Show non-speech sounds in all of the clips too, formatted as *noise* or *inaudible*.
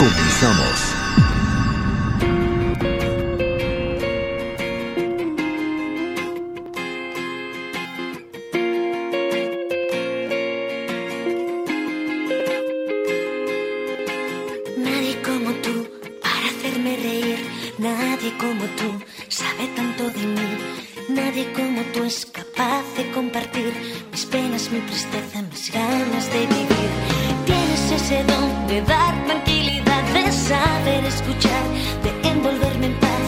Comenzamos. Nadie como tú para hacerme reír, nadie como tú sabe tanto de mí, nadie como tú es capaz de compartir mis penas, mi tristeza, mis ganas de vivir. Tienes ese don de dar tranquilidad, saber escuchar, de envolverme en paz.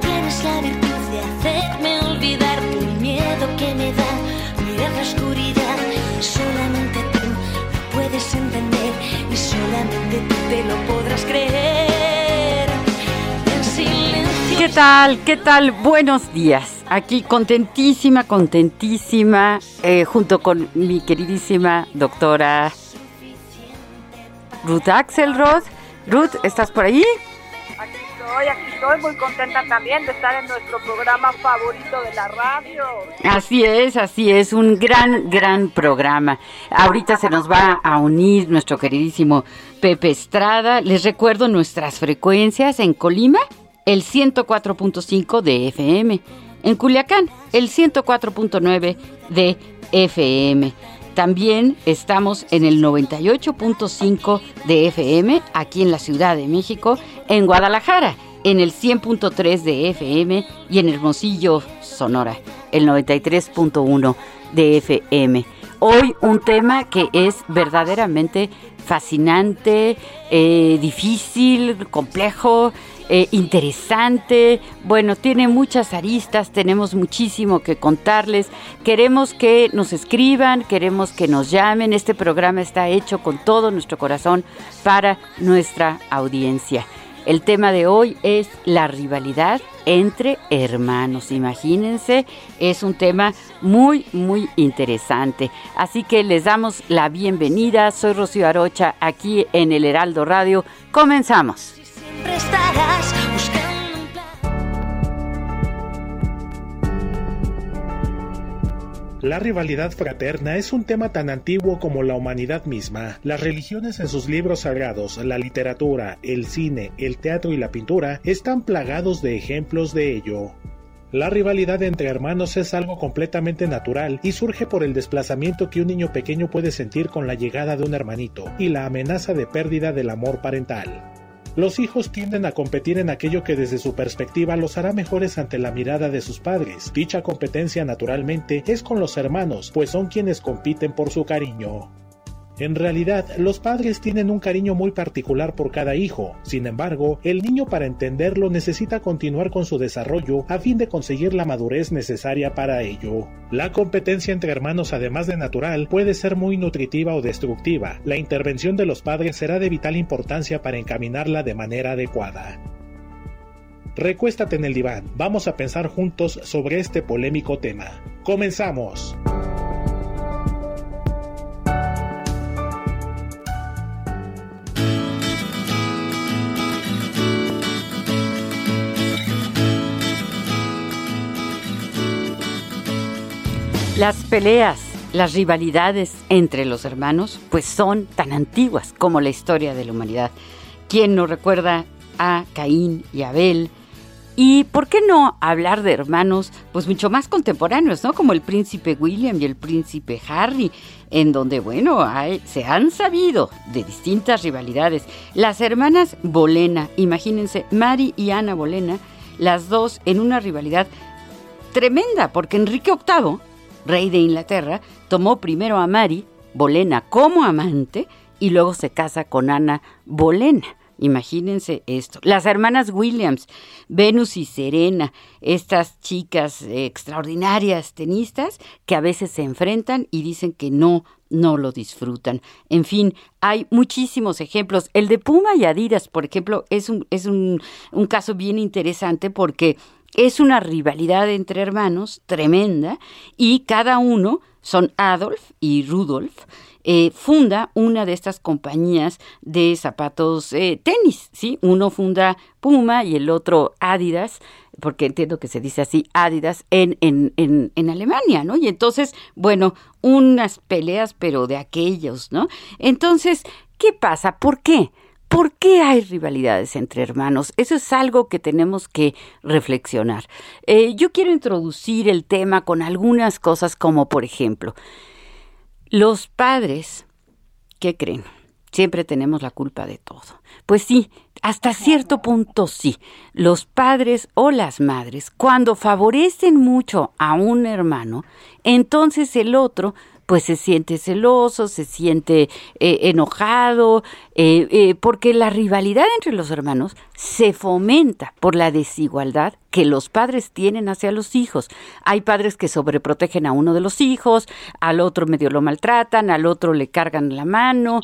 Tienes la virtud de hacerme olvidar el miedo que me da mirar la oscuridad. Solamente tú lo puedes entender y solamente tú te lo podrás creer. En silencio. ¿Qué tal? ¿Qué tal? Buenos días. Aquí contentísima, contentísima, eh, junto con mi queridísima doctora Ruth Axelrod. Ruth, ¿estás por ahí? Aquí estoy, aquí estoy muy contenta también de estar en nuestro programa favorito de la radio. Así es, así es, un gran, gran programa. Ahorita se nos va a unir nuestro queridísimo Pepe Estrada. Les recuerdo nuestras frecuencias en Colima, el 104.5 de FM. En Culiacán, el 104.9 de FM. También estamos en el 98.5 de FM aquí en la Ciudad de México, en Guadalajara, en el 100.3 de FM y en Hermosillo, Sonora, el 93.1 de FM. Hoy un tema que es verdaderamente fascinante, eh, difícil, complejo, eh, interesante. Bueno, tiene muchas aristas, tenemos muchísimo que contarles. Queremos que nos escriban, queremos que nos llamen. Este programa está hecho con todo nuestro corazón para nuestra audiencia. El tema de hoy es la rivalidad entre hermanos. Imagínense, es un tema muy, muy interesante. Así que les damos la bienvenida. Soy Rocío Arocha, aquí en el Heraldo Radio. Comenzamos. La rivalidad fraterna es un tema tan antiguo como la humanidad misma. Las religiones en sus libros sagrados, la literatura, el cine, el teatro y la pintura están plagados de ejemplos de ello. La rivalidad entre hermanos es algo completamente natural y surge por el desplazamiento que un niño pequeño puede sentir con la llegada de un hermanito y la amenaza de pérdida del amor parental. Los hijos tienden a competir en aquello que desde su perspectiva los hará mejores ante la mirada de sus padres. Dicha competencia naturalmente es con los hermanos, pues son quienes compiten por su cariño. En realidad, los padres tienen un cariño muy particular por cada hijo. Sin embargo, el niño para entenderlo necesita continuar con su desarrollo a fin de conseguir la madurez necesaria para ello. La competencia entre hermanos, además de natural, puede ser muy nutritiva o destructiva. La intervención de los padres será de vital importancia para encaminarla de manera adecuada. Recuéstate en el diván, vamos a pensar juntos sobre este polémico tema. ¡Comenzamos! Las peleas, las rivalidades entre los hermanos, pues son tan antiguas como la historia de la humanidad. ¿Quién no recuerda a Caín y Abel? Y por qué no hablar de hermanos pues mucho más contemporáneos, ¿no? Como el príncipe William y el príncipe Harry, en donde, bueno, hay, se han sabido de distintas rivalidades. Las hermanas Bolena, imagínense, Mary y Ana Bolena, las dos en una rivalidad tremenda, porque Enrique VIII, rey de Inglaterra, tomó primero a Mary Bolena como amante y luego se casa con Ana Bolena. Imagínense esto. Las hermanas Williams, Venus y Serena, estas chicas extraordinarias tenistas que a veces se enfrentan y dicen que no, no lo disfrutan. En fin, hay muchísimos ejemplos. El de Puma y Adidas, por ejemplo, es un, es un, un caso bien interesante porque es una rivalidad entre hermanos tremenda y cada uno son Adolf y Rudolf eh, funda una de estas compañías de zapatos eh, tenis, ¿sí? Uno funda Puma y el otro Adidas, porque entiendo que se dice así, Adidas, en, en, en, en Alemania, ¿no? Y entonces, bueno, unas peleas, pero de aquellos, ¿no? Entonces, ¿qué pasa? ¿Por qué? ¿Por qué hay rivalidades entre hermanos? Eso es algo que tenemos que reflexionar. Eh, yo quiero introducir el tema con algunas cosas como, por ejemplo, los padres, ¿qué creen? Siempre tenemos la culpa de todo. Pues sí, hasta cierto punto sí. Los padres o las madres, cuando favorecen mucho a un hermano, entonces el otro pues se siente celoso, se siente eh, enojado, eh, eh, porque la rivalidad entre los hermanos se fomenta por la desigualdad que los padres tienen hacia los hijos. Hay padres que sobreprotegen a uno de los hijos, al otro medio lo maltratan, al otro le cargan la mano,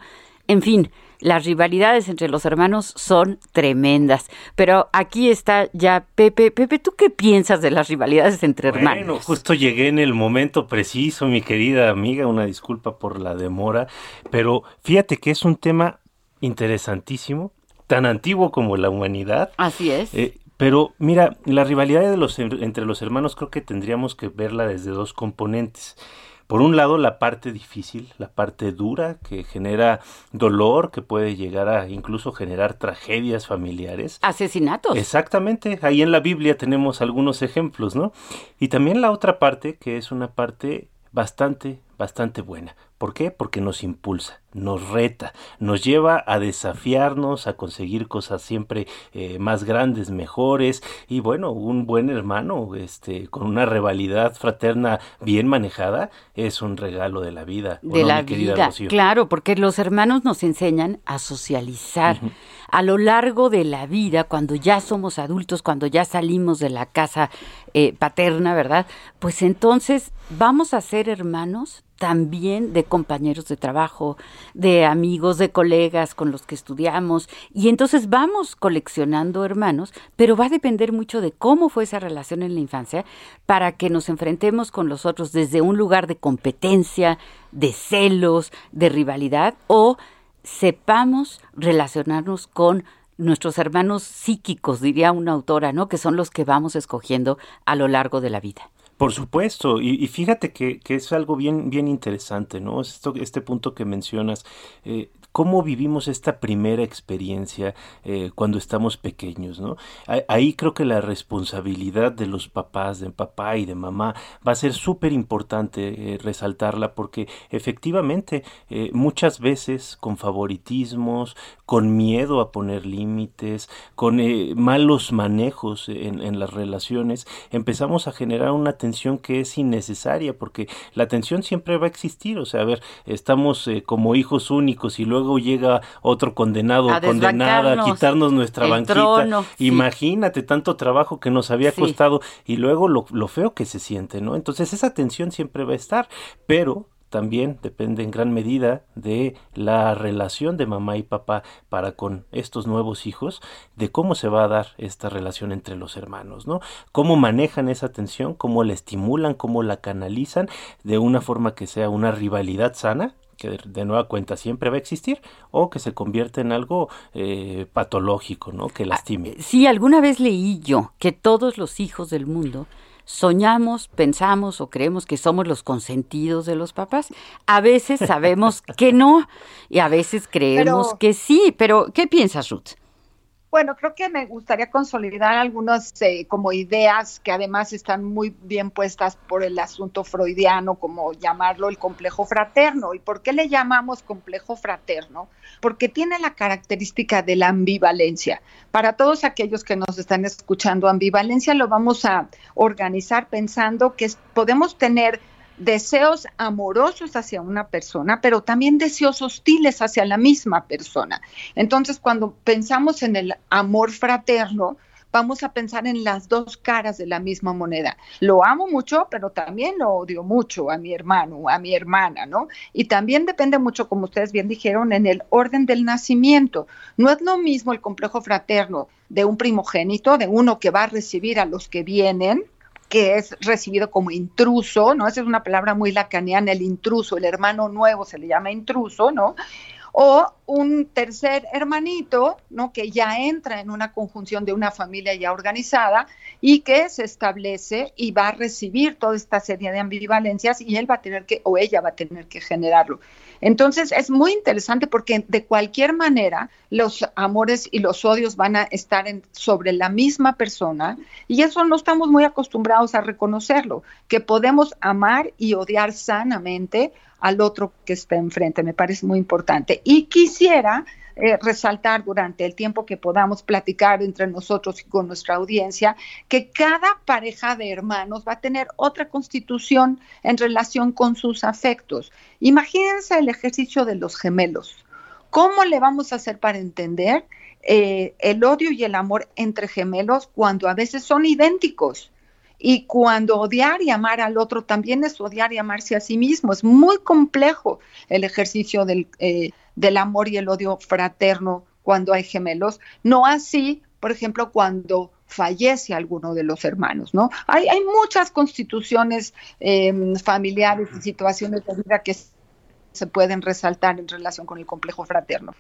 en fin, las rivalidades entre los hermanos son tremendas. Pero aquí está ya Pepe. Pepe, ¿tú qué piensas de las rivalidades entre hermanos? Bueno, justo llegué en el momento preciso, mi querida amiga. Una disculpa por la demora. Pero fíjate que es un tema interesantísimo, tan antiguo como la humanidad. Así es. Eh, pero mira, la rivalidad de los, entre los hermanos creo que tendríamos que verla desde dos componentes. Por un lado, la parte difícil, la parte dura, que genera dolor, que puede llegar a incluso generar tragedias familiares. Asesinatos. Exactamente, ahí en la Biblia tenemos algunos ejemplos, ¿no? Y también la otra parte, que es una parte bastante, bastante buena. ¿Por qué? Porque nos impulsa, nos reta, nos lleva a desafiarnos, a conseguir cosas siempre eh, más grandes, mejores y bueno, un buen hermano, este, con una rivalidad fraterna bien manejada, es un regalo de la vida. De la vida, claro, porque los hermanos nos enseñan a socializar. A lo largo de la vida, cuando ya somos adultos, cuando ya salimos de la casa eh, paterna, ¿verdad? Pues entonces vamos a ser hermanos también de compañeros de trabajo, de amigos, de colegas con los que estudiamos. Y entonces vamos coleccionando hermanos, pero va a depender mucho de cómo fue esa relación en la infancia para que nos enfrentemos con los otros desde un lugar de competencia, de celos, de rivalidad o sepamos relacionarnos con nuestros hermanos psíquicos, diría una autora, ¿no? Que son los que vamos escogiendo a lo largo de la vida. Por supuesto, y, fíjate que, que, es algo bien, bien interesante, ¿no? Esto, este punto que mencionas, eh, cómo vivimos esta primera experiencia eh, cuando estamos pequeños, ¿no? Ahí creo que la responsabilidad de los papás, de papá y de mamá, va a ser súper importante eh, resaltarla porque efectivamente eh, muchas veces con favoritismos, con miedo a poner límites, con malos manejos en, en, las relaciones, empezamos a generar una tensión que es innecesaria porque la tensión siempre va a existir, o sea, a ver, estamos como hijos únicos y luego llega otro condenado o condenada a quitarnos nuestra banquita. Imagínate tanto trabajo que nos había costado y luego lo, lo feo que se siente, ¿no? Entonces esa tensión siempre va a estar, pero también depende en gran medida de la relación de mamá y papá para con estos nuevos hijos, de cómo se va a dar esta relación entre los hermanos, ¿no? Cómo manejan esa tensión, cómo la estimulan, cómo la canalizan de una forma que sea una rivalidad sana, que de, nueva cuenta siempre va a existir o que se convierte en algo eh, patológico, ¿no? Que lastime. Ah, sí, alguna vez leí yo que todos los hijos del mundo soñamos, pensamos o creemos que somos los consentidos de los papás. A veces sabemos que no y a veces creemos que sí. Pero, ¿qué piensas, Ruth? Bueno, creo que me gustaría consolidar algunas eh, como ideas que además están muy bien puestas por el asunto freudiano, como llamarlo el complejo fraterno. ¿Y por qué le llamamos complejo fraterno? Porque tiene la característica de la ambivalencia. Para todos aquellos que nos están escuchando, ambivalencia lo vamos a organizar pensando que podemos tener deseos amorosos hacia una persona, pero también deseos hostiles hacia la misma persona. Entonces, cuando pensamos en el amor fraterno, vamos a pensar en las dos caras de la misma moneda. Lo amo mucho, pero también lo odio mucho a mi hermano, a mi hermana, ¿no? Y también depende mucho, como ustedes bien dijeron, en el orden del nacimiento. No es lo mismo el complejo fraterno de un primogénito, de uno que va a recibir a los que vienen, que es recibido como intruso, ¿no? Esa es una palabra muy lacaniana, el intruso, el hermano nuevo se le llama intruso, ¿no? O un tercer hermanito, ¿no? Que ya entra en una conjunción de una familia ya organizada y que se establece y va a recibir toda esta serie de ambivalencias y él va a tener que, o ella va a tener que generarlo. Entonces es muy interesante porque de cualquier manera los amores y los odios van a estar sobre la misma persona y eso no estamos muy acostumbrados a reconocerlo, que podemos amar y odiar sanamente al otro que está enfrente, me parece muy importante. Y quisiera eh, resaltar durante el tiempo que podamos platicar entre nosotros y con nuestra audiencia que cada pareja de hermanos va a tener otra constitución en relación con sus afectos. Imagínense el ejercicio de los gemelos. ¿Cómo le vamos a hacer para entender eh, el odio y el amor entre gemelos cuando a veces son idénticos? Y cuando odiar y amar al otro también es odiar y amarse a sí mismo. Es muy complejo el ejercicio del, eh, del amor y el odio fraterno cuando hay gemelos. No así, por ejemplo, cuando fallece alguno de los hermanos, ¿no? Hay, hay muchas constituciones em, familiares y situaciones de vida que se pueden resaltar en relación con el complejo fraterno.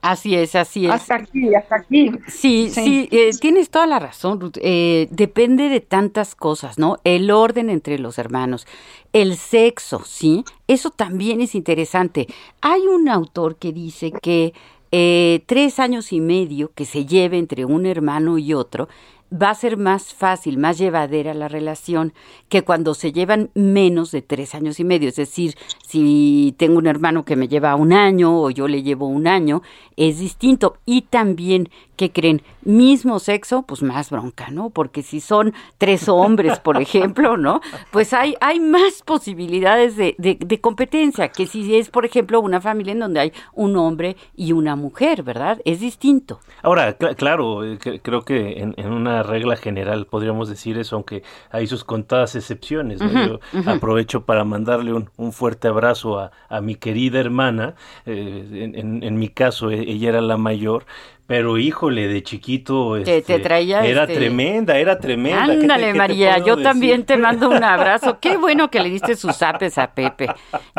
Así es, así es. Hasta aquí, hasta aquí. Sí, sí, eh, tienes toda la razón, Ruth. Eh, depende de tantas cosas, ¿no? El orden entre los hermanos, el sexo, ¿sí? Eso también es interesante. Hay un autor que dice que eh, tres años y medio que se lleve entre un hermano y otro va a ser más fácil, más llevadera la relación que cuando se llevan menos de tres años y medio. Es decir, si tengo un hermano que me lleva un año o yo le llevo un año, es distinto. Y también que creen mismo sexo, pues más bronca, ¿no? Porque si son tres hombres, por *laughs* ejemplo, ¿no? Pues hay, hay más posibilidades de, de, competencia que si es, por ejemplo, una familia en donde hay un hombre y una mujer, ¿verdad? Es distinto. Ahora, claro, eh, creo que en, una regla general podríamos decir eso, aunque hay sus contadas excepciones. ¿no? Yo aprovecho para mandarle un, un fuerte abrazo a, a, mi querida hermana. Eh, en, en mi caso, e, ella era la mayor, pero híjole, de chiquito te, este, traía era este tremenda, era tremenda. Ándale, María, yo también te mando un *laughs* abrazo. Qué bueno que le diste sus apes a Pepe.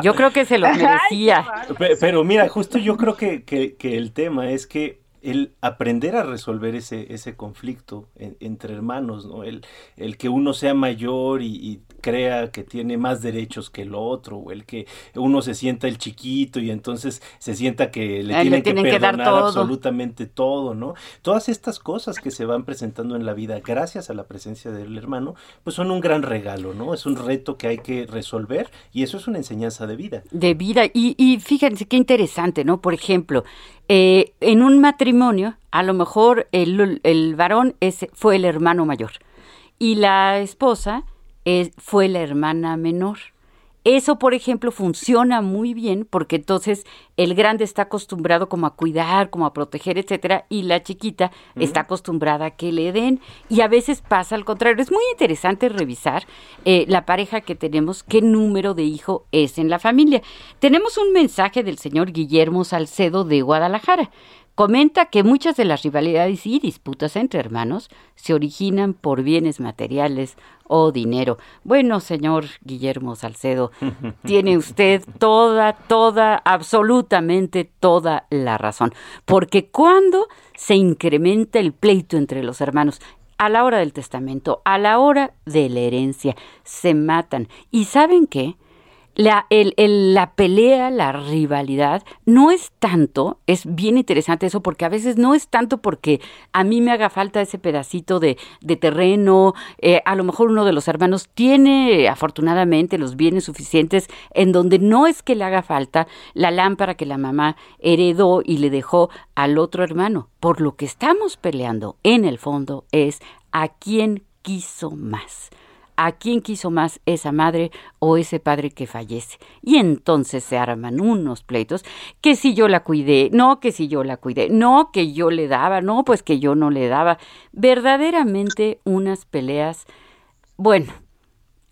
Yo creo que se lo merecía. pero, mira, justo yo creo que, que, que el tema es que el aprender a resolver ese, ese conflicto entre hermanos, ¿no? El, el que uno sea mayor y, crea que tiene más derechos que el otro, o el que uno se sienta el chiquito y entonces se sienta que le, tienen, que perdonar absolutamente todo, ¿no? Todas estas cosas que se van presentando en la vida gracias a la presencia del hermano, pues son un gran regalo, ¿no? Es un reto que hay que resolver y eso es una enseñanza de vida. De vida. Y, y fíjense qué interesante, ¿no? Por ejemplo, eh, en un matrimonio, a lo mejor el, el varón fue el hermano mayor y la esposa fue la hermana menor. Eso, por ejemplo, funciona muy bien porque entonces el grande está acostumbrado como a cuidar, como a proteger, etcétera, y la chiquita está acostumbrada a que le den. Y a veces pasa al contrario. Es muy interesante revisar eh, la pareja que tenemos, qué número de hijo es en la familia. Tenemos un mensaje del señor Guillermo Salcedo de Guadalajara. Comenta que muchas de las rivalidades y disputas entre hermanos se originan por bienes materiales o dinero. Bueno, señor Guillermo Salcedo, *laughs* tiene usted toda, toda, absolutamente toda la razón. Porque cuando se incrementa el pleito entre los hermanos, a la hora del testamento, a la hora de la herencia, se matan. ¿Y saben qué? La, el, la pelea, la rivalidad, no es tanto, es bien interesante eso, porque a veces no es tanto porque a mí me haga falta ese pedacito de, de terreno, eh, a lo mejor uno de los hermanos tiene afortunadamente los bienes suficientes en donde no es que le haga falta la lámpara que la mamá heredó y le dejó al otro hermano. Por lo que estamos peleando en el fondo es a quién quiso más a quién quiso más esa madre o ese padre que fallece. Y entonces se arman unos pleitos, que si yo la cuidé, no, que si yo la cuidé, no, que yo le daba, no, pues que yo no le daba. Verdaderamente unas peleas, bueno,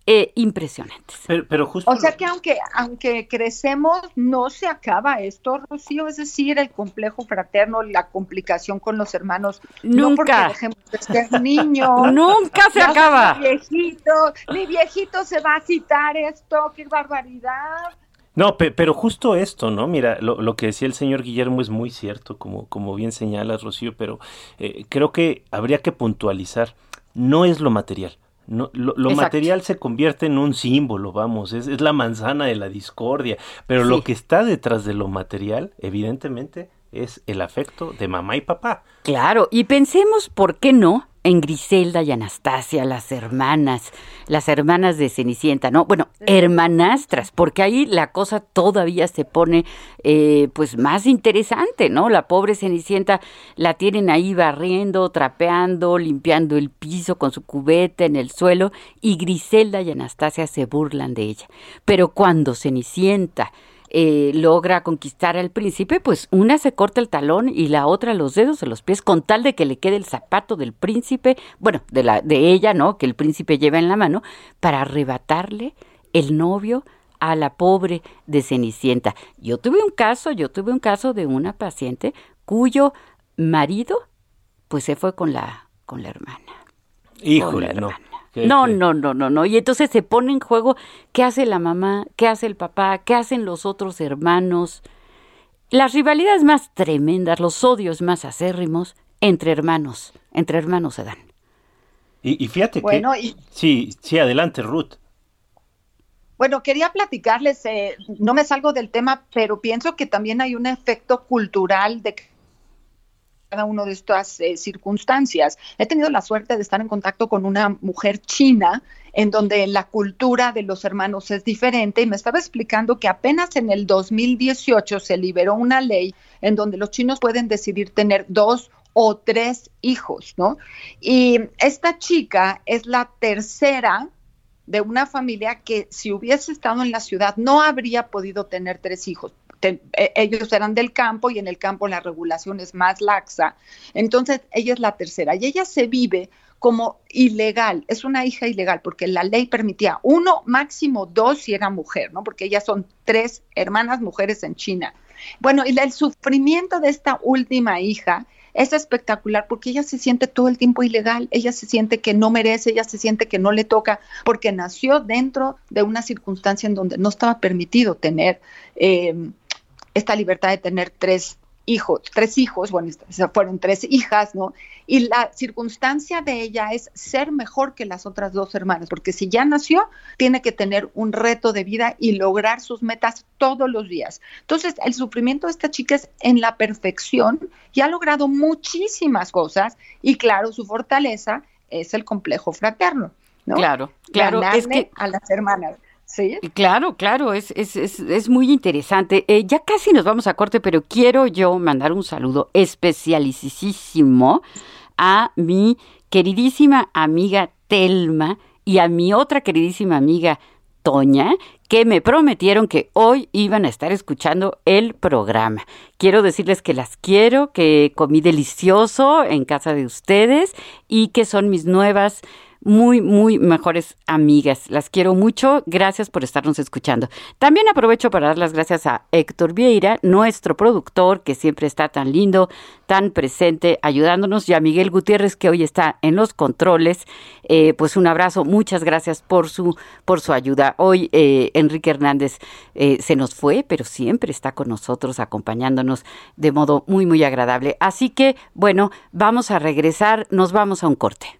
eh, impresionantes. Pero, justo... O sea que aunque, aunque crecemos, no se acaba esto, Rocío, es decir, el complejo fraterno, la complicación con los hermanos. Nunca. No porque dejemos de ser niños. *laughs* Nunca se acaba. Mi viejito, mi viejito se va a citar esto, qué barbaridad. No, pero justo esto, ¿no? Mira, lo, que decía el señor Guillermo es muy cierto, como, como bien señala Rocío, pero eh, creo que habría que puntualizar, no es lo material no, lo, material se convierte en un símbolo, vamos, es, es la manzana de la discordia, pero lo que está detrás de lo material, evidentemente, es el afecto de mamá y papá. Claro, y pensemos, ¿por qué no? En Griselda y Anastasia, las hermanas, las hermanas de Cenicienta, ¿no? Bueno, hermanastras, porque ahí la cosa todavía se pone eh, pues más interesante, ¿no? La pobre Cenicienta la tienen ahí barriendo, trapeando, limpiando el piso con su cubeta en el suelo y Griselda y Anastasia se burlan de ella. Pero cuando Cenicienta eh, logra conquistar al príncipe, pues una se corta el talón y la otra los dedos de los pies con tal de que le quede el zapato del príncipe, bueno, de la de ella, ¿no? Que el príncipe lleva en la mano para arrebatarle el novio a la pobre de Cenicienta. Yo tuve un caso, yo tuve un caso de una paciente cuyo marido pues se fue con la con la hermana. Híjole, no. No, no, no, no, no. Y entonces se pone en juego qué hace la mamá, qué hace el papá, qué hacen los otros hermanos. Las rivalidades más tremendas, los odios más acérrimos entre hermanos, entre hermanos se dan. Y, fíjate bueno, que... Sí, sí, adelante, Ruth. Bueno, quería platicarles, eh, no me salgo del tema, pero pienso que también hay un efecto cultural de cada una de estas eh, circunstancias. He tenido la suerte de estar en contacto con una mujer china en donde la cultura de los hermanos es diferente y me estaba explicando que apenas en el 2018 se liberó una ley en donde los chinos pueden decidir tener dos o tres hijos, ¿no? Y esta chica es la tercera de una familia que si hubiese estado en la ciudad no habría podido tener tres hijos e, ellos eran del campo y en el campo la regulación es más laxa. Entonces, ella es la tercera y ella se vive como ilegal, es una hija ilegal porque la ley permitía uno, máximo dos si era mujer, ¿no? Porque ellas son tres hermanas mujeres en China. Bueno, y el sufrimiento de esta última hija es espectacular porque ella se siente todo el tiempo ilegal, ella se siente que no merece, ella se siente que no le toca, porque nació dentro de una circunstancia en donde no estaba permitido tener eh, esta libertad de tener tres hijos, tres hijos, bueno, fueron tres hijas, ¿no? Y la circunstancia de ella es ser mejor que las otras dos hermanas, porque si ya nació, tiene que tener un reto de vida y lograr sus metas todos los días. Entonces, el sufrimiento de esta chica es en la perfección y ha logrado muchísimas cosas y claro, su fortaleza es el complejo fraterno. ¿no? Claro, claro. es que... a las hermanas. Sí. Claro, claro, es, es, es, es muy interesante. Eh, ya casi nos vamos a corte, pero quiero yo mandar un saludo especialicísimo a mi queridísima amiga Telma y a mi otra queridísima amiga Toña, que me prometieron que hoy iban a estar escuchando el programa. Quiero decirles que las quiero, que comí delicioso en casa de ustedes y que son mis nuevas muy, muy mejores amigas. Las quiero mucho. Gracias por estarnos escuchando. También aprovecho para dar las gracias a Héctor Vieira, nuestro productor, que siempre está tan lindo, tan presente, ayudándonos, y a Miguel Gutiérrez, que hoy está en los controles. Eh, pues un abrazo. Muchas gracias por su, por su ayuda. Hoy eh, Enrique Hernández eh, se nos fue, pero siempre está con nosotros, acompañándonos de modo muy, muy agradable. Así que, bueno, vamos a regresar. Nos vamos a un corte.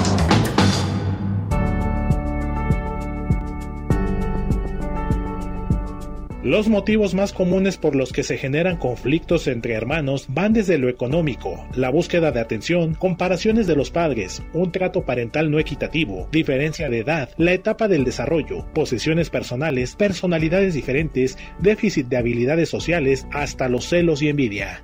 Los motivos más comunes por los que se generan conflictos entre hermanos van desde lo económico, la búsqueda de atención, comparaciones de los padres, un trato parental no equitativo, diferencia de edad, la etapa del desarrollo, posesiones personales, personalidades diferentes, déficit de habilidades sociales, hasta los celos y envidia.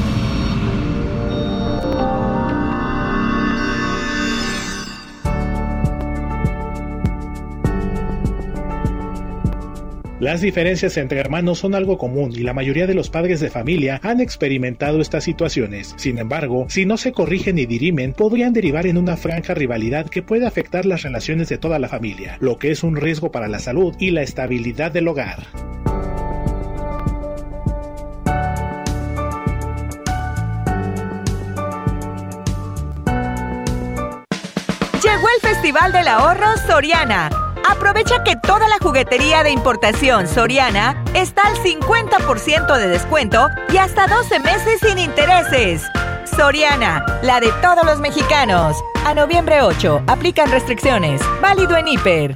Las diferencias entre hermanos son algo común y la mayoría de los padres de familia han experimentado estas situaciones. Sin embargo, si no se corrigen y dirimen, podrían derivar en una franca rivalidad que puede afectar las relaciones de toda la familia, lo que es un riesgo para la salud y la estabilidad del hogar. Llegó el Festival del Ahorro Soriana Aprovecha que toda la juguetería de importación Soriana está al 50% de descuento y hasta 12 meses sin intereses. Soriana, la de todos los mexicanos. A noviembre 8, aplican restricciones. Válido en Hiper.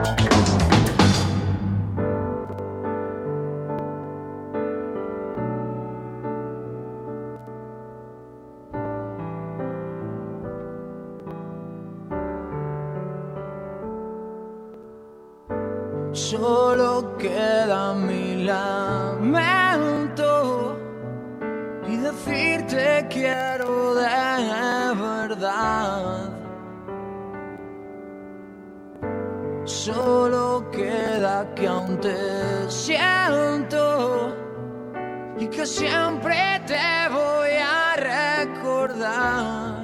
Que siempre te voy a recordar.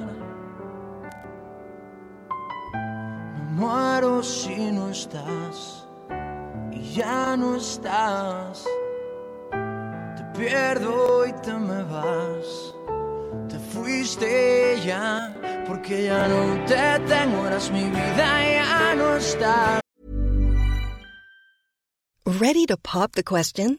Me muero si no estás ya no estás. Te pierdo y te me vas. Te fuiste ya, porque ya no te tengo, eras mi vida, ya no estás. Ready to pop the question?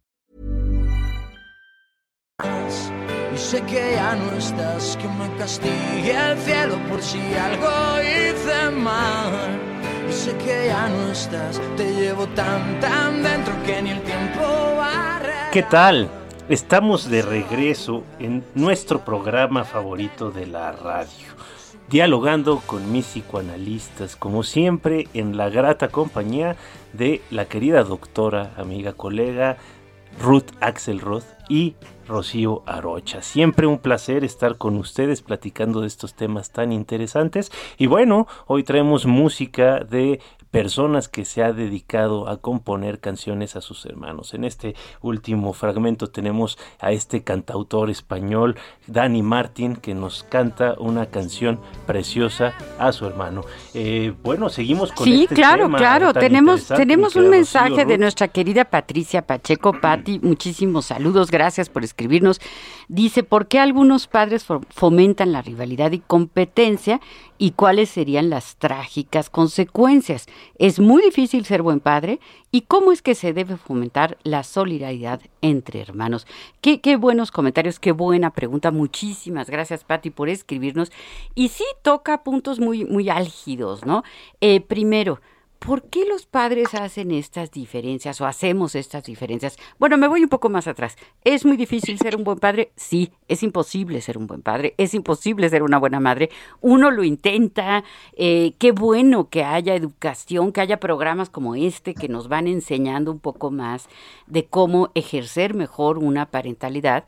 ¿Qué tal? Estamos de regreso en nuestro programa favorito de la radio, dialogando con mis psicoanalistas, como siempre en la grata compañía de la querida doctora, amiga, colega Ruth Axelrod y Rocío Arocha. Siempre un placer estar con ustedes platicando de estos temas tan interesantes. Y bueno, hoy traemos música de personas que se ha dedicado a componer canciones a sus hermanos. En este último fragmento tenemos a este cantautor español, Dani Martín, que nos canta una canción preciosa a su hermano. Eh, bueno, seguimos con sí, este claro, tema claro. Tenemos, tenemos un mensaje Rocío de nuestra querida Patricia Pacheco. Pati, muchísimos saludos. Gracias por escribirnos. Dice, ¿por qué algunos padres fo- fomentan la rivalidad y competencia y cuáles serían las trágicas consecuencias? Es muy difícil ser buen padre y cómo es que se debe fomentar la solidaridad entre hermanos. Qué, qué buenos comentarios, qué buena pregunta. Muchísimas gracias, Pati, por escribirnos. Y sí toca puntos muy, muy álgidos, ¿no? Eh, primero, ¿Por qué los padres hacen estas diferencias o hacemos estas diferencias? Bueno, me voy un poco más atrás. ¿Es muy difícil ser un buen padre? Sí, es imposible ser un buen padre, es imposible ser una buena madre. Uno lo intenta, eh, qué bueno que haya educación, que haya programas como este que nos van enseñando un poco más de cómo ejercer mejor una parentalidad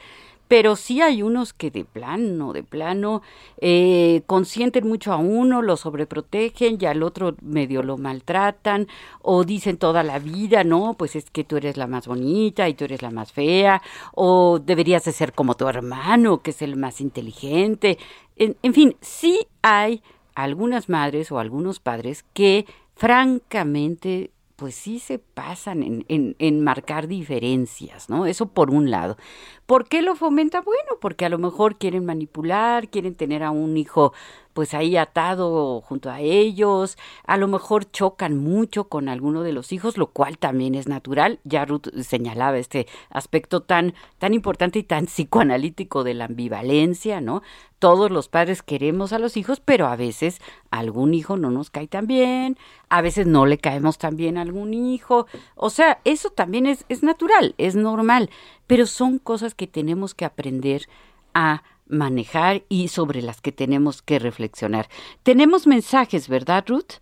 pero sí hay unos que de plano, de plano, eh, consienten mucho a uno, lo sobreprotegen y al otro medio lo maltratan o dicen toda la vida, no, pues es que tú eres la más bonita y tú eres la más fea o deberías de ser como tu hermano, que es el más inteligente. En, en fin, sí hay algunas madres o algunos padres que francamente pues sí se pasan en, en, en, marcar diferencias, ¿no? Eso por un lado. ¿Por qué lo fomenta? Bueno, porque a lo mejor quieren manipular, quieren tener a un hijo pues ahí atado junto a ellos, a lo mejor chocan mucho con alguno de los hijos, lo cual también es natural. Ya Ruth señalaba este aspecto tan, tan importante y tan psicoanalítico de la ambivalencia, ¿no? Todos los padres queremos a los hijos, pero a veces algún hijo no nos cae tan bien, a veces no le caemos tan bien a algún hijo. O sea, eso también es, es natural, es normal, pero son cosas que tenemos que aprender a manejar y sobre las que tenemos que reflexionar. Tenemos mensajes, ¿verdad, Ruth?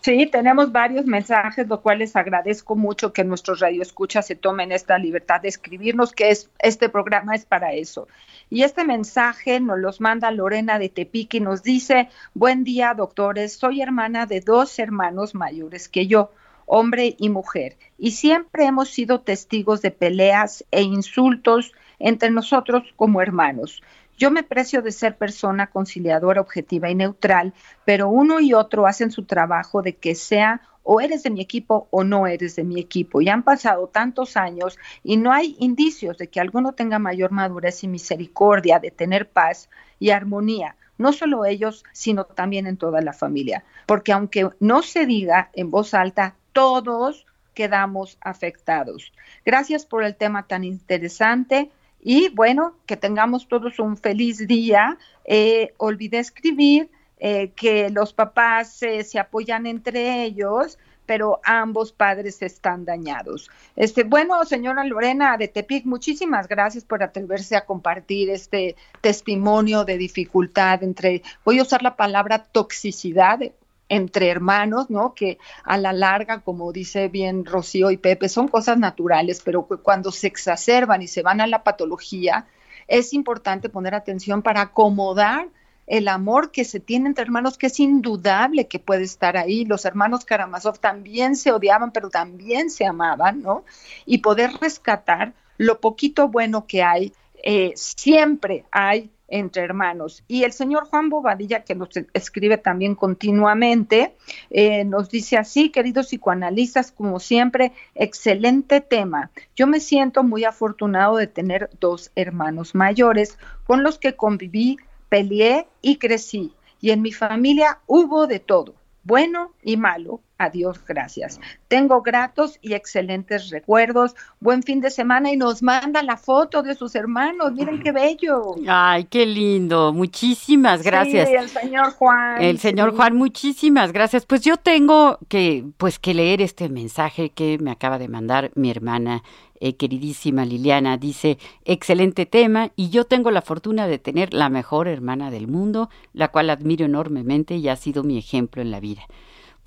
Sí, tenemos varios mensajes, lo cual les agradezco mucho que nuestros radioescuchas se tomen esta libertad de escribirnos, que es este programa es para eso. Y este mensaje nos los manda Lorena de Tepic y nos dice, buen día, doctores, soy hermana de dos hermanos mayores que yo hombre y mujer, y siempre hemos sido testigos de peleas e insultos entre nosotros como hermanos. Yo me precio de ser persona conciliadora, objetiva y neutral, pero uno y otro hacen su trabajo de que sea o eres de mi equipo o no eres de mi equipo. Y han pasado tantos años y no hay indicios de que alguno tenga mayor madurez y misericordia, de tener paz y armonía no solo ellos, sino también en toda la familia. Porque aunque no se diga en voz alta, todos quedamos afectados. Gracias por el tema tan interesante y bueno, que tengamos todos un feliz día. Eh, olvidé escribir eh, que los papás eh, se apoyan entre ellos pero ambos padres están dañados. Este, bueno, señora Lorena de Tepic, muchísimas gracias por atreverse a compartir este testimonio de dificultad entre, voy a usar la palabra toxicidad, entre hermanos, ¿no? Que a la larga, como dice bien Rocío y Pepe, son cosas naturales, pero cuando se exacerban y se van a la patología, es importante poner atención para acomodar el amor que se tiene entre hermanos, que es indudable que puede estar ahí. Los hermanos Karamazov también se odiaban, pero también se amaban, ¿no? Y poder rescatar lo poquito bueno que hay, eh, siempre hay entre hermanos. Y el señor Juan Bobadilla, que nos escribe también continuamente, eh, nos dice así, queridos psicoanalistas, como siempre, excelente tema. Yo me siento muy afortunado de tener dos hermanos mayores con los que conviví, peleé y crecí. Y en mi familia hubo de todo, bueno y malo. Adiós, gracias. Tengo gratos y excelentes recuerdos. Buen fin de semana y nos manda la foto de sus hermanos. Miren qué bello. Ay, qué lindo. Muchísimas gracias. Sí, el señor Juan. El señor sí. Juan, muchísimas gracias. Pues yo tengo que, pues, que leer este mensaje que me acaba de mandar mi hermana eh, queridísima Liliana. Dice, excelente tema y yo tengo la fortuna de tener la mejor hermana del mundo, la cual admiro enormemente y ha sido mi ejemplo en la vida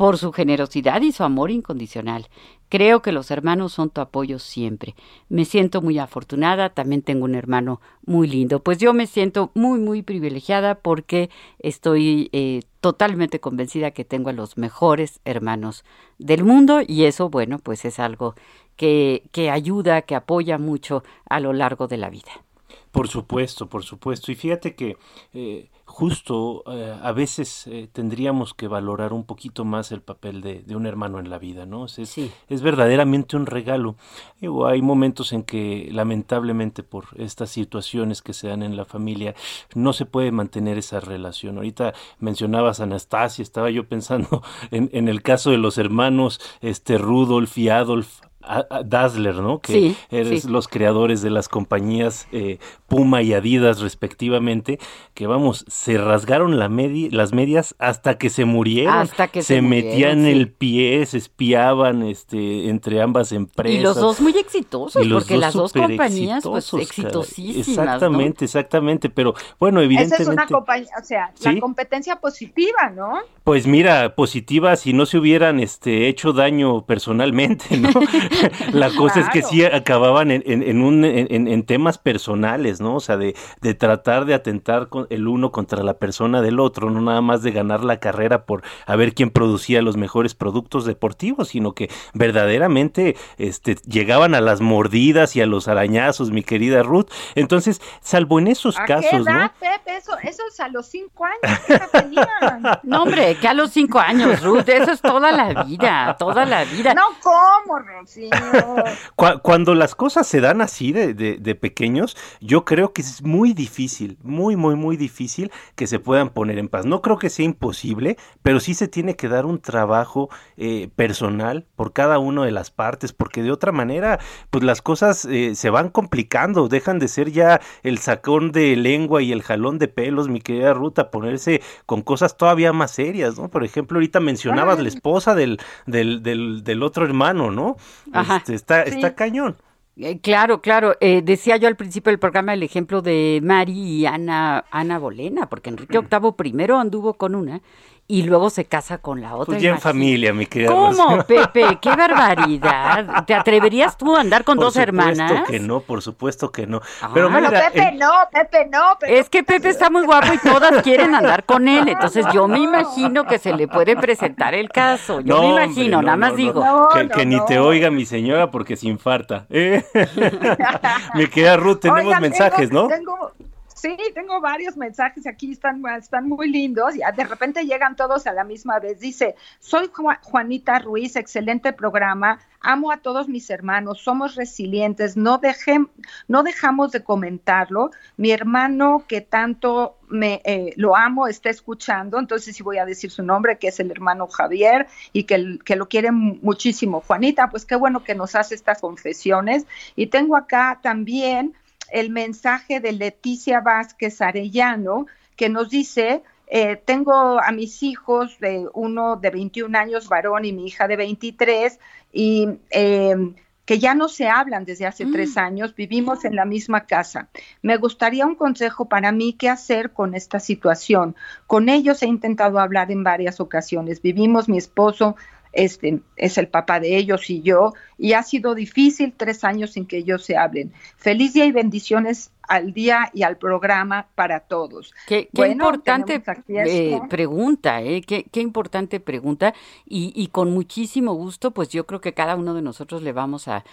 por su generosidad y su amor incondicional. Creo que los hermanos son tu apoyo siempre. Me siento muy afortunada, también tengo un hermano muy lindo. Pues yo me siento muy, muy privilegiada porque estoy eh, totalmente convencida que tengo a los mejores hermanos del mundo y eso, bueno, pues es algo que, que ayuda, que apoya mucho a lo largo de la vida. Por supuesto, por supuesto. Y fíjate que eh, justo eh, a veces eh, tendríamos que valorar un poquito más el papel de, un hermano en la vida, ¿no? Es, es verdaderamente un regalo. hay momentos en que lamentablemente por estas situaciones que se dan en la familia no se puede mantener esa relación. Ahorita mencionabas a Anastasia, estaba yo pensando *laughs* en, en el caso de los hermanos este Rudolf y Adolf Dazzler, ¿no? Que eres los creadores de las compañías eh, Puma y Adidas respectivamente, que vamos, se rasgaron la las medias hasta que se murieron. Hasta que se, metían el pie, se espiaban este, entre ambas empresas. Y los dos muy exitosos, porque las dos compañías pues exitosísimas. Exactamente, exactamente, pero bueno, evidentemente. Esa es una compañía, o sea, la competencia positiva, ¿no? Pues mira, positiva si no se hubieran este, hecho daño personalmente, ¿no? *laughs* *laughs* la cosa es que sí acababan en, en, un, en, temas personales, ¿no? O sea, de, de tratar de atentar con el uno contra la persona del otro, no nada más de ganar la carrera por a ver quién producía los mejores productos deportivos, sino que verdaderamente este, llegaban a las mordidas y a los arañazos, mi querida Ruth. Entonces, salvo en esos casos, ¿no? Pepe? Eso, eso es a los cinco años. *laughs* no, hombre, que a los cinco años, Ruth, eso es toda la vida, toda la vida. No, ¿cómo, Rosy? *laughs* Cuando las cosas se dan así de, de, pequeños, yo creo que es muy difícil, muy, muy, muy difícil que se puedan poner en paz. No creo que sea imposible, pero sí se tiene que dar un trabajo eh, personal por cada una de las partes, porque de otra manera, pues las cosas eh, se van complicando, dejan de ser ya el sacón de lengua y el jalón de pelos, mi querida Ruta, ponerse con cosas todavía más serias, ¿no? Por ejemplo, ahorita mencionabas la esposa del, del, del, del otro hermano, ¿no? Este, está, está cañón. Eh, claro, claro. Eh, decía yo al principio del programa el ejemplo de Mari y Ana, Ana Bolena, porque Enrique VIII primero anduvo con una y luego se casa con la otra. Pues ya en familia, mi querida. ¿Cómo, *laughs* Pepe? ¡Qué barbaridad! ¿Te atreverías tú a andar con dos hermanas? Por supuesto que no, por supuesto que no. Ah. Pero, Pepe no, Pepe no. es que Pepe está muy guapo y todas quieren andar con él, entonces yo me imagino que se le puede presentar el caso. Yo me imagino, nada más digo. que, ni te oiga mi señora porque se infarta. ¿eh? *laughs* mi querida Ruth, tenemos mensajes, ¿no? Tengo, Sí, tengo varios mensajes aquí, están, están muy lindos. Y de repente llegan todos a la misma vez. Dice, soy Juanita Ruiz, excelente programa. Amo a todos mis hermanos, somos resilientes, no, dejen, no dejamos de comentarlo. Mi hermano que tanto me eh, lo amo está escuchando, entonces sí voy a decir su nombre, que es el hermano Javier y que, que lo quiere muchísimo. Juanita, pues qué bueno que nos hace estas confesiones. Y tengo acá también el mensaje de Leticia Vázquez Arellano, que nos dice, eh, tengo a mis hijos, de uno de 21 años varón y mi hija de 23, y eh, que ya no se hablan desde hace mm. tres años, vivimos en la misma casa. Me gustaría un consejo para mí qué hacer con esta situación. Con ellos he intentado hablar en varias ocasiones. Vivimos mi esposo este es el papá de ellos y yo, y ha sido difícil tres años sin que ellos se hablen. Feliz día y bendiciones al día y al programa para todos. Qué, importante eh, pregunta, ¿eh? Qué, importante pregunta y, con muchísimo gusto, pues yo creo que cada uno de nosotros le vamos a,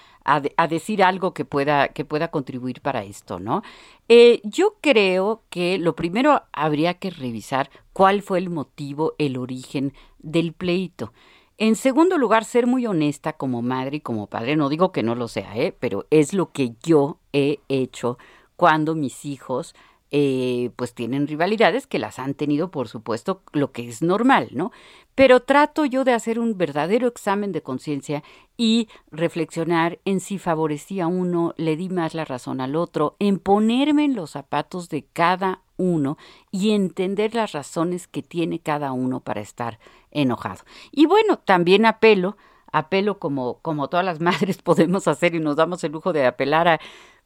decir algo que pueda, que pueda contribuir para esto, ¿no? Eh, yo creo que lo primero habría que revisar cuál fue el motivo, el origen del pleito. En segundo lugar, ser muy honesta como madre y como padre. No digo que no lo sea, ¿eh? pero es lo que yo he hecho cuando mis hijos eh, pues tienen rivalidades que las han tenido, por supuesto, lo que es normal, ¿no? Pero trato yo de hacer un verdadero examen de conciencia y reflexionar en si favorecía a uno, le di más la razón al otro, en ponerme en los zapatos de cada uno y entender las razones que tiene cada uno para estar enojado. Y bueno, también apelo, apelo como, como todas las *laughs* madres podemos hacer y nos damos el lujo de apelar a,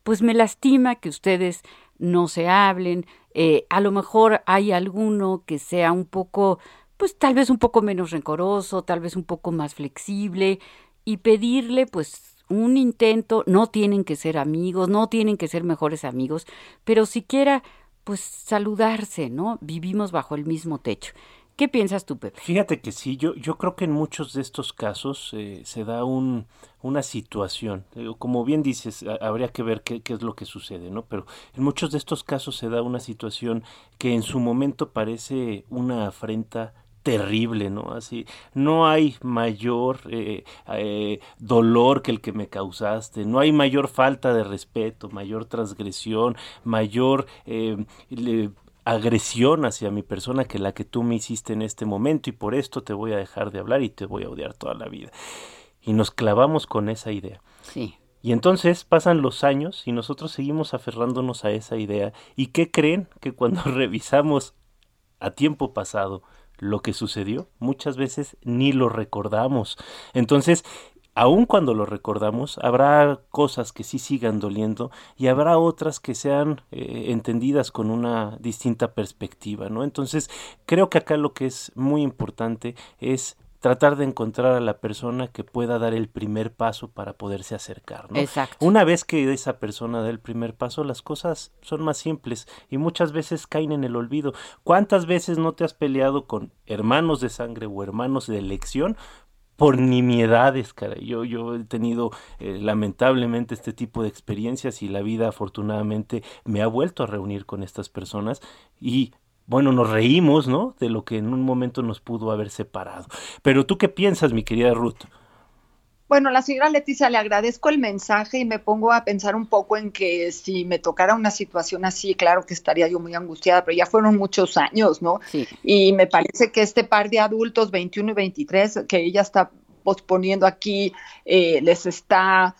pues me lastima que ustedes no se hablen, eh, a lo mejor hay alguno que sea un poco, pues tal vez un poco menos rencoroso, tal vez un poco más flexible y pedirle pues un intento, no tienen que ser amigos, no tienen que ser mejores amigos, pero siquiera pues saludarse, ¿no? Vivimos bajo el mismo techo. ¿Qué piensas tú, Pepe? Fíjate que sí, yo, yo creo que en muchos de estos casos eh, se da un, una situación. Como bien dices, habría que ver qué, qué, es lo que sucede, ¿no? Pero en muchos de estos casos se da una situación que en su momento parece una afrenta terrible, ¿no? Así, no hay mayor eh, eh, dolor que el que me causaste, no hay mayor falta de respeto, mayor transgresión, mayor eh, agresión hacia mi persona que la que tú me hiciste en este momento y por esto te voy a dejar de hablar y te voy a odiar toda la vida. Y nos clavamos con esa idea. Sí. Y entonces pasan los años y nosotros seguimos aferrándonos a esa idea. ¿Y qué creen? Que cuando *laughs* revisamos a tiempo pasado lo que sucedió, muchas veces ni lo recordamos. Entonces, aun cuando lo recordamos, habrá cosas que sí sigan doliendo y habrá otras que sean eh, entendidas con una distinta perspectiva, ¿no? Entonces, creo que acá lo que es muy importante es tratar de encontrar a la persona que pueda dar el primer paso para poderse acercar, ¿no? Exacto. Una vez que esa persona da el primer paso, las cosas son más simples y muchas veces caen en el olvido. ¿Cuántas veces no te has peleado con hermanos de sangre o hermanos de elección por nimiedades, cara. Yo, yo he tenido eh, lamentablemente este tipo de experiencias y la vida afortunadamente me ha vuelto a reunir con estas personas y bueno, nos reímos, ¿no? De lo que en un momento nos pudo haber separado. Pero tú qué piensas, mi querida Ruth? Bueno, la señora Leticia, le agradezco el mensaje y me pongo a pensar un poco en que si me tocara una situación así, claro que estaría yo muy angustiada, pero ya fueron muchos años, ¿no? Sí. Y me parece que este par de adultos, 21 y 23, que ella está posponiendo aquí, eh, les está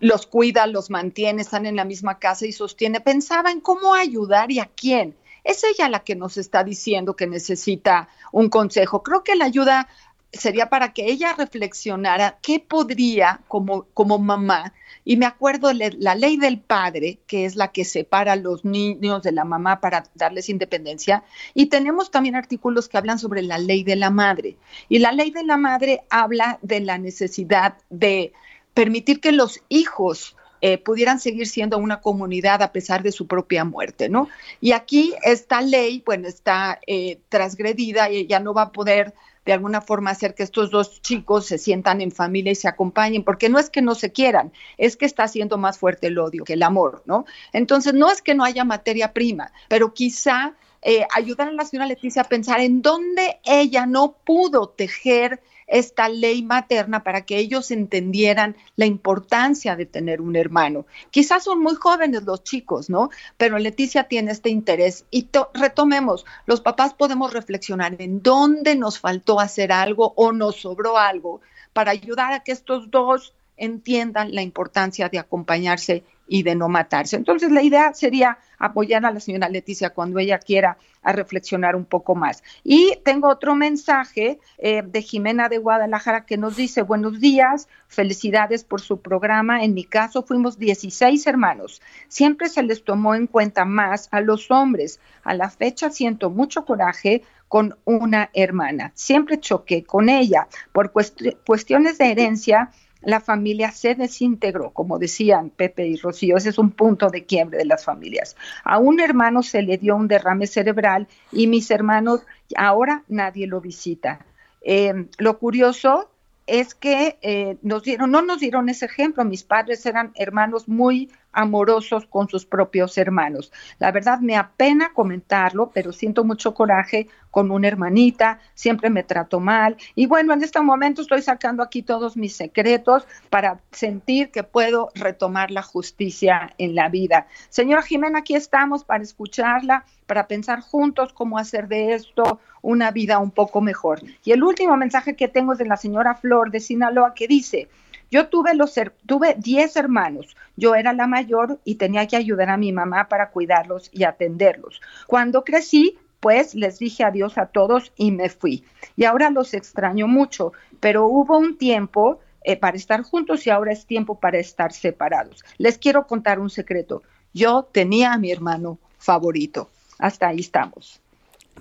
los cuida, los mantiene, están en la misma casa y sostiene. Pensaba en cómo ayudar y a quién. Es ella la que nos está diciendo que necesita un consejo. Creo que la ayuda sería para que ella reflexionara qué podría como, como mamá. Y me acuerdo la ley del padre, que es la que separa a los niños de la mamá para darles independencia. Y tenemos también artículos que hablan sobre la ley de la madre. Y la ley de la madre habla de la necesidad de permitir que los hijos eh, pudieran seguir siendo una comunidad a pesar de su propia muerte, ¿no? Y aquí esta ley, bueno, está eh, transgredida y ya no va a poder de alguna forma hacer que estos dos chicos se sientan en familia y se acompañen, porque no es que no se quieran, es que está haciendo más fuerte el odio que el amor, ¿no? Entonces, no es que no haya materia prima, pero quizá eh, ayudar a la señora Leticia a pensar en dónde ella no pudo tejer esta ley materna para que ellos entendieran la importancia de tener un hermano. Quizás son muy jóvenes los chicos, ¿no? Pero Leticia tiene este interés y retomemos, los papás podemos reflexionar en dónde nos faltó hacer algo o nos sobró algo para ayudar a que estos dos entiendan la importancia de acompañarse y de no matarse. Entonces, la idea sería apoyar a la señora Leticia cuando ella quiera a reflexionar un poco más. Y tengo otro mensaje eh, de Jimena de Guadalajara que nos dice, buenos días, felicidades por su programa. En mi caso fuimos 16 hermanos. Siempre se les tomó en cuenta más a los hombres. A la fecha siento mucho coraje con una hermana. Siempre choqué con ella por cuestiones de herencia la familia se desintegró, como decían Pepe y Rocío, ese es un punto de quiebre de las familias. A un hermano se le dio un derrame cerebral y mis hermanos ahora nadie lo visita. Eh, lo curioso es que eh, nos dieron, no nos dieron ese ejemplo, mis padres eran hermanos muy amorosos con sus propios hermanos. La verdad me apena comentarlo, pero siento mucho coraje con una hermanita, siempre me trato mal. Y bueno, en este momento estoy sacando aquí todos mis secretos para sentir que puedo retomar la justicia en la vida. Señora Jimena, aquí estamos para escucharla, para pensar juntos cómo hacer de esto una vida un poco mejor. Y el último mensaje que tengo es de la señora Flor de Sinaloa que dice, yo tuve los tuve 10 hermanos. Yo era la mayor y tenía que ayudar a mi mamá para cuidarlos y atenderlos. Cuando crecí, pues les dije adiós a todos y me fui. Y ahora los extraño mucho, pero hubo un tiempo eh, para estar juntos y ahora es tiempo para estar separados. Les quiero contar un secreto. Yo tenía a mi hermano favorito. Hasta ahí estamos.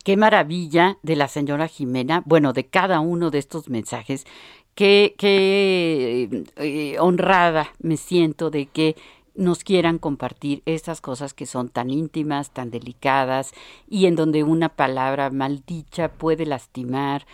Qué maravilla de la señora Jimena, bueno, de cada uno de estos mensajes qué, qué eh, honrada me siento de que nos quieran compartir estas cosas que son tan íntimas, tan delicadas y en donde una palabra maldicha puede lastimar.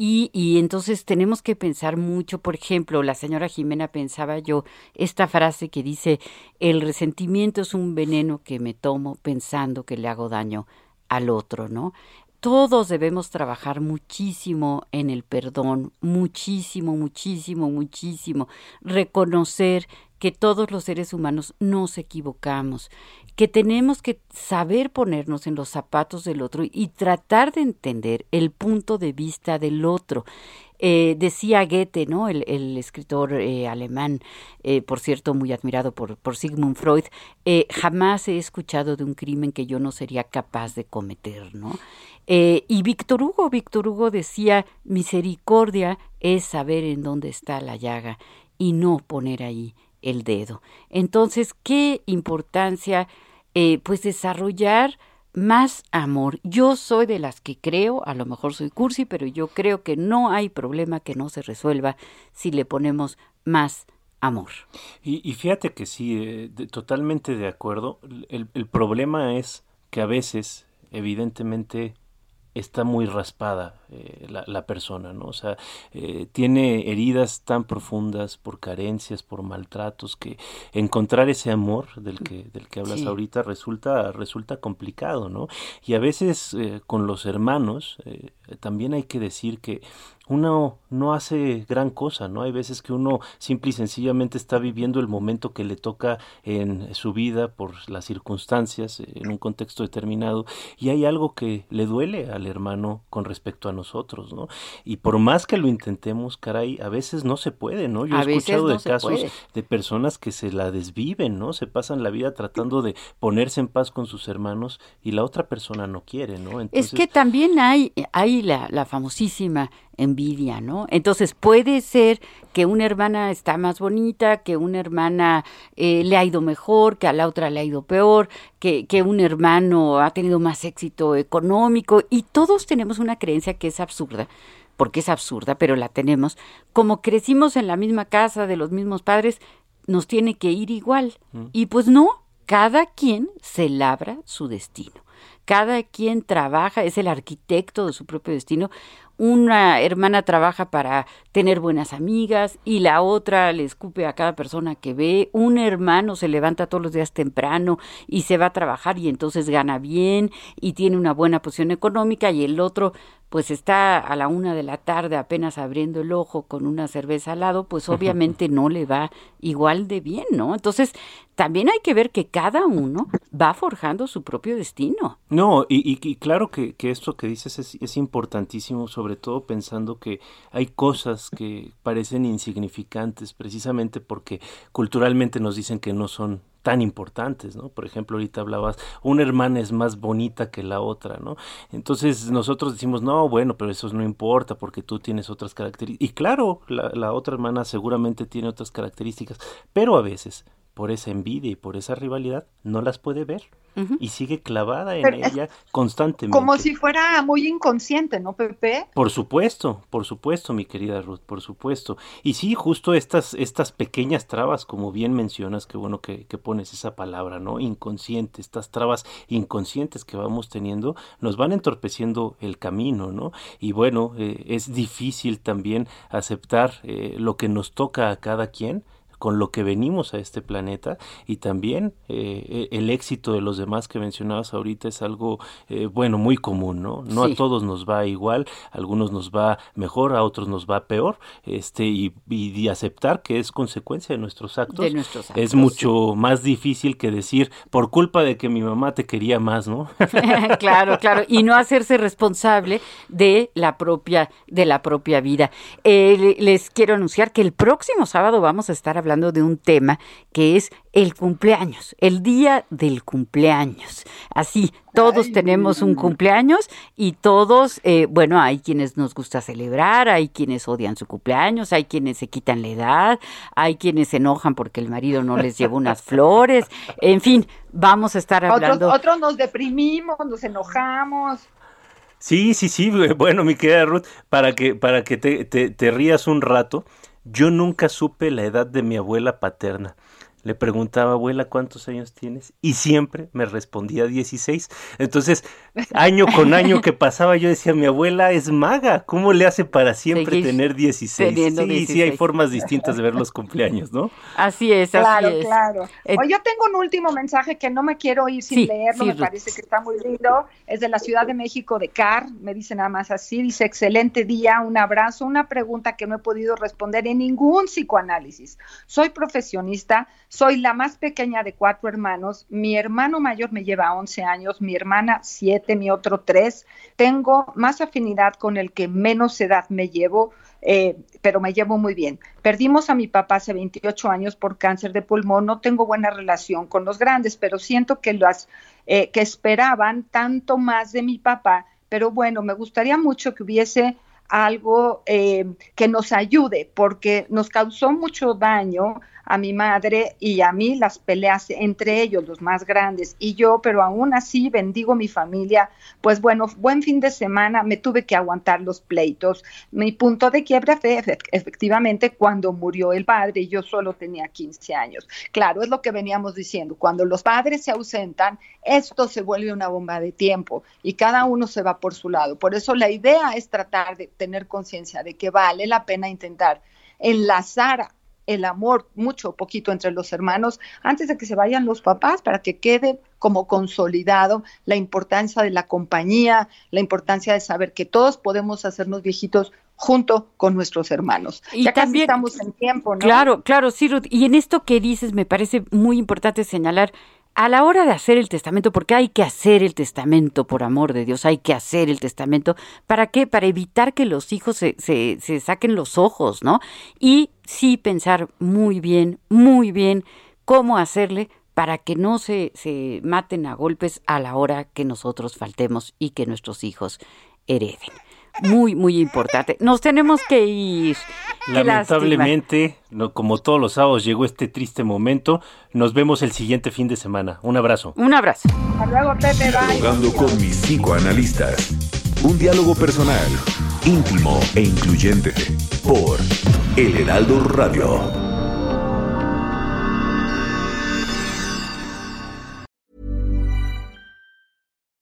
Y, y, entonces tenemos que pensar mucho, por ejemplo, la señora Jimena pensaba yo esta frase que dice, el resentimiento es un veneno que me tomo pensando que le hago daño al otro, ¿no? Todos debemos trabajar muchísimo en el perdón, muchísimo, muchísimo, muchísimo. Reconocer que todos los seres humanos nos equivocamos, que tenemos que saber ponernos en los zapatos del otro y tratar de entender el punto de vista del otro. Eh, decía Goethe, ¿no? El, escritor eh, alemán, eh, por cierto, muy admirado por, por Sigmund Freud, jamás he escuchado de un crimen que yo no sería capaz de cometer, ¿no? y Víctor Hugo, Víctor Hugo decía, misericordia es saber en dónde está la llaga y no poner ahí el dedo. Entonces, qué importancia, pues, desarrollar más amor. Yo soy de las que creo, a lo mejor soy cursi, pero yo creo que no hay problema que no se resuelva si le ponemos más amor. Y, fíjate que sí, eh, totalmente de acuerdo. El problema es que a veces, evidentemente, está muy raspada eh, la, persona, ¿no? O sea, eh, tiene heridas tan profundas por carencias, por maltratos, que encontrar ese amor del que, del que hablas ahorita resulta, resulta complicado, ¿no? Y a veces eh, con los hermanos también hay que decir que uno no hace gran cosa, ¿no? Hay veces que uno simple y sencillamente está viviendo el momento que le toca en su vida por las circunstancias, en un contexto determinado, y hay algo que le duele al hermano con respecto a nosotros, ¿no? Y por más que lo intentemos, caray, a veces no se puede, ¿no? Yo he escuchado de casos de personas que se la desviven, ¿no? Se pasan la vida tratando de ponerse en paz con sus hermanos y la otra persona no quiere, ¿no? es que también hay, hay la, la famosísima envidia, ¿no? Entonces puede ser que una hermana está más bonita, que una hermana eh, le ha ido mejor, que a la otra le ha ido peor, que, que un hermano ha tenido más éxito económico y todos tenemos una creencia que es absurda porque es absurda, pero la tenemos, como crecimos en la misma casa de los mismos padres, nos tiene que ir igual. Mm. Y pues no, cada quien se labra su destino. Cada quien trabaja, es el arquitecto de su propio destino una hermana trabaja para tener buenas amigas y la otra le escupe a cada persona que ve, un hermano se levanta todos los días temprano y se va a trabajar y entonces gana bien y tiene una buena posición económica y el otro pues está a la una de la tarde apenas abriendo el ojo con una cerveza al lado, pues obviamente *laughs* no le va igual de bien, ¿no? Entonces, también hay que ver que cada uno va forjando su propio destino. No, y, y, claro que, que, esto que dices es, es, importantísimo, sobre todo pensando que hay cosas que parecen insignificantes, precisamente porque culturalmente nos dicen que no son tan importantes, ¿no? Por ejemplo, ahorita hablabas, una hermana es más bonita que la otra, ¿no? Entonces nosotros decimos, no, bueno, pero eso no importa porque tú tienes otras características. Y claro, la, la otra hermana seguramente tiene otras características, pero a veces por esa envidia y por esa rivalidad, no las puede ver y sigue clavada en ella constantemente. Como si fuera muy inconsciente, ¿no, Pepe? Por supuesto, por supuesto, mi querida Ruth, por supuesto. Y sí, justo estas, estas pequeñas trabas, como bien mencionas, qué bueno que, pones esa palabra, ¿no? Inconsciente, estas trabas inconscientes que vamos teniendo, nos van entorpeciendo el camino, ¿no? Y bueno, eh, es difícil también aceptar eh, lo que nos toca a cada quien con lo que venimos a este planeta y también eh, el éxito de los demás que mencionabas ahorita es algo eh, bueno muy común no no a todos nos va igual a algunos nos va mejor a otros nos va peor este y, y, aceptar que es consecuencia de nuestros actos, es mucho más difícil que decir por culpa de que mi mamá te quería más no *laughs* claro claro y no hacerse responsable de la propia de la propia vida. Eh, les quiero anunciar que el próximo sábado vamos a estar hablando hablando de un tema que es el cumpleaños, el día del cumpleaños. Así, todos tenemos un cumpleaños y todos, eh, bueno, hay quienes nos gusta celebrar, hay quienes odian su cumpleaños, hay quienes se quitan la edad, hay quienes se enojan porque el marido no les lleva unas flores, en fin, vamos a estar hablando. Otros, nos deprimimos, nos enojamos. Sí, sí, sí, *laughs* bueno, mi querida Ruth, para que, para que te, te rías un rato, yo nunca supe la edad de mi abuela paterna. Le preguntaba, abuela, ¿cuántos años tienes? Y siempre me respondía 16. Entonces, año con año que *laughs* pasaba, yo decía, mi abuela es maga, ¿cómo le hace para siempre tener 16? Sí, sí, hay formas distintas de ver los cumpleaños, ¿no? Así es, así claro, es. Claro, eh, yo tengo un último mensaje que no me quiero ir sin leerlo, me parece que está muy lindo. Es de la Ciudad de México, de CAR, me dice nada más así, dice, excelente día, un abrazo, una pregunta que no he podido responder en ningún psicoanálisis. Soy profesionista, soy la más pequeña de cuatro hermanos. Mi hermano mayor me lleva 11 años, mi hermana 7, mi otro 3. Tengo más afinidad con el que menos edad me llevo, eh, pero me llevo muy bien. Perdimos a mi papá hace 28 años por cáncer de pulmón. No tengo buena relación con los grandes, pero siento que las eh, que esperaban tanto más de mi papá. Pero bueno, me gustaría mucho que hubiese algo eh, que nos ayude, porque nos causó mucho daño a mi madre y a mí las peleas entre ellos, los más grandes, y yo, pero aún así bendigo mi familia. Pues bueno, buen fin de semana, me tuve que aguantar los pleitos. Mi punto de quiebra fue efectivamente cuando murió el padre y yo solo tenía 15 años. Claro, es lo que veníamos diciendo, cuando los padres se ausentan, esto se vuelve una bomba de tiempo y cada uno se va por su lado. Por eso la idea es tratar de tener conciencia de que vale la pena intentar enlazar el amor mucho o poquito entre los hermanos antes de que se vayan los papás para que quede como consolidado la importancia de la compañía, la importancia de saber que todos podemos hacernos viejitos junto con nuestros hermanos. Y ya también, estamos en tiempo, ¿no? Claro, claro, sí, Ruth. Y en esto que dices me parece muy importante señalar a la hora de hacer el testamento, porque hay que hacer el testamento, por amor de Dios, hay que hacer el testamento, ¿para qué? Para evitar que los hijos se, se, se saquen los ojos, ¿no? Y sí pensar muy bien, muy bien cómo hacerle para que no se, se maten a golpes a la hora que nosotros faltemos y que nuestros hijos hereden muy, muy importante. Nos tenemos que ir. Lamentablemente, no, como todos los sábados, llegó este triste momento. Nos vemos el siguiente fin de semana. Un abrazo. Un abrazo. Hasta luego, Pepe. Dialogando con mis psicoanalistas. Un diálogo personal, íntimo e incluyente. Por El Heraldo Radio.